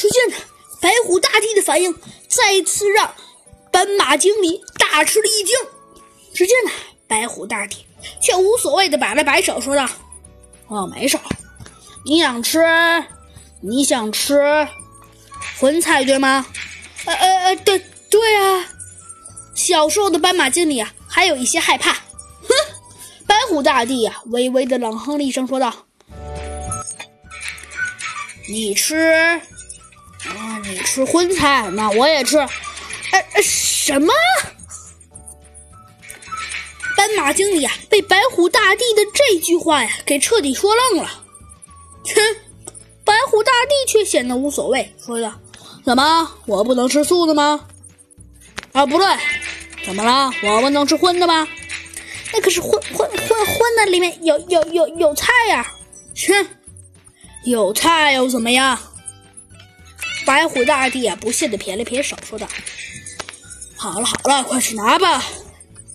只见呢，白虎大帝的反应再次让斑马经理大吃了一惊。只见呢，白虎大帝却无所谓的摆了摆手，说道：“哦，没事你想吃，你想吃荤菜对吗？呃呃呃，对对啊。”小时候的斑马经理啊，还有一些害怕。哼，白虎大帝呀，微微的冷哼了一声，说道：“你吃，你吃荤菜，那我也吃。哎哎，什么？”斑马经理啊，被白虎大帝的这句话呀，给彻底说愣了。哼，白虎大帝却显得无所谓，说道：“怎么，我不能吃素的吗？啊，不对。”怎么了？我们能吃荤的吗？那可是荤荤荤荤的，里面有有有有菜呀！哼，有菜又怎么样？白虎大帝啊，不屑的撇了撇手，说道：“好了好了，快去拿吧。”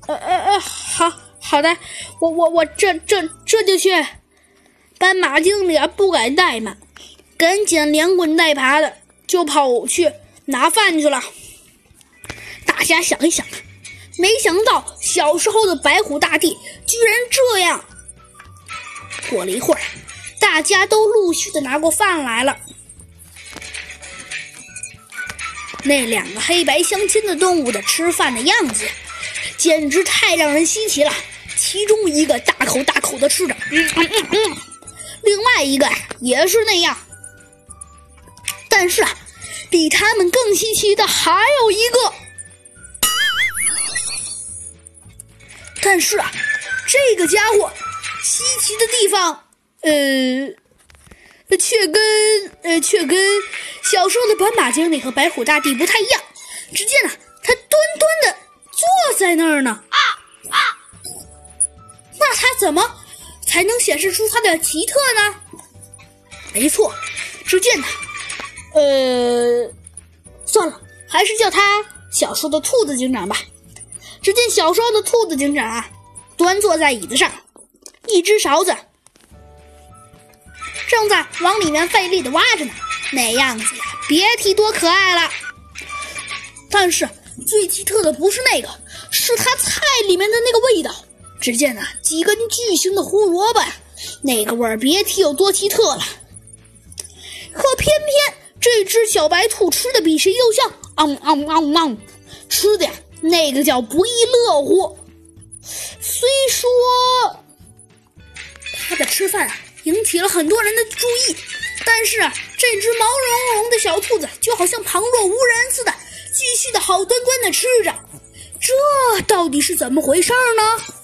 呃呃呃，好好的，我我我这这这就去。斑马经理啊，不敢怠慢，赶紧连滚带爬的就跑去拿饭去了。大家想一想。没想到小时候的白虎大帝居然这样。过了一会儿，大家都陆续的拿过饭来了。那两个黑白相间的动物的吃饭的样子，简直太让人稀奇了。其中一个大口大口的吃着，嗯嗯嗯嗯，另外一个也是那样。但是啊，比他们更稀奇的还有一个。但是啊，这个家伙稀奇的地方，呃，却跟呃却跟小时候的斑马经理和白虎大帝不太一样。只见呢，他端端的坐在那儿呢。啊啊！那他怎么才能显示出他的奇特呢？没错，只见他，呃，算了，还是叫他小时候的兔子警长吧。只见小时候的兔子警长啊，端坐在椅子上，一只勺子正在往里面费力的挖着呢，那样子呀，别提多可爱了。但是最奇特的不是那个，是他菜里面的那个味道。只见呢，几根巨型的胡萝卜呀，那个味儿别提有多奇特了。可偏偏这只小白兔吃的比谁都香，昂昂昂昂，吃的呀。那个叫不亦乐乎。虽说他的吃饭引起了很多人的注意，但是啊，这只毛茸茸的小兔子就好像旁若无人似的，继续的好端端的吃着。这到底是怎么回事呢？